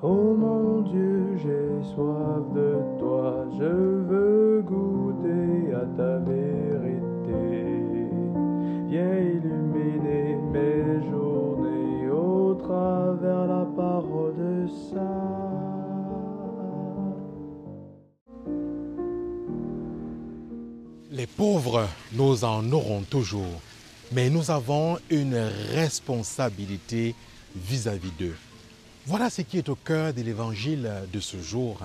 Oh mon Dieu, j'ai soif de toi, je veux goûter à ta vérité. Viens illuminer mes journées au travers la parole de ça. Les pauvres, nous en aurons toujours, mais nous avons une responsabilité vis-à-vis d'eux. Voilà ce qui est au cœur de l'évangile de ce jour,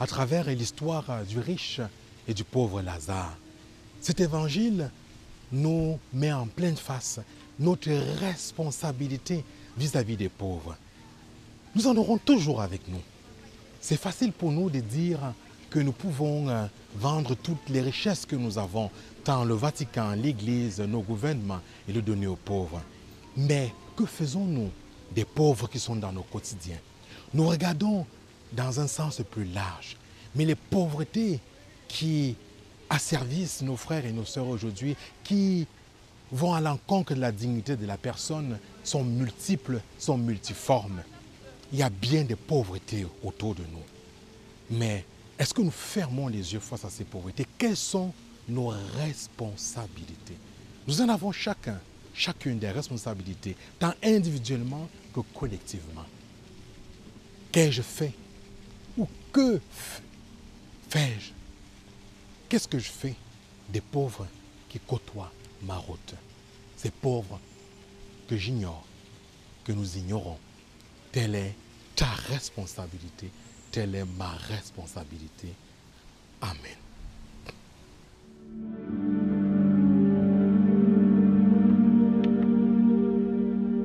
à travers l'histoire du riche et du pauvre Lazare. Cet évangile nous met en pleine face notre responsabilité vis-à-vis des pauvres. Nous en aurons toujours avec nous. C'est facile pour nous de dire que nous pouvons euh, vendre toutes les richesses que nous avons, tant le Vatican, l'Église, nos gouvernements, et le donner aux pauvres. Mais que faisons-nous des pauvres qui sont dans nos quotidiens. Nous regardons dans un sens plus large, mais les pauvretés qui asservissent nos frères et nos sœurs aujourd'hui, qui vont à l'encontre de la dignité de la personne, sont multiples, sont multiformes. Il y a bien des pauvretés autour de nous. Mais est-ce que nous fermons les yeux face à ces pauvretés? Quelles sont nos responsabilités? Nous en avons chacun chacune des responsabilités, tant individuellement que collectivement. Qu'ai-je fait? Ou que fais-je? Qu'est-ce que je fais des pauvres qui côtoient ma route? Ces pauvres que j'ignore, que nous ignorons. Telle est ta responsabilité, telle est ma responsabilité. Amen.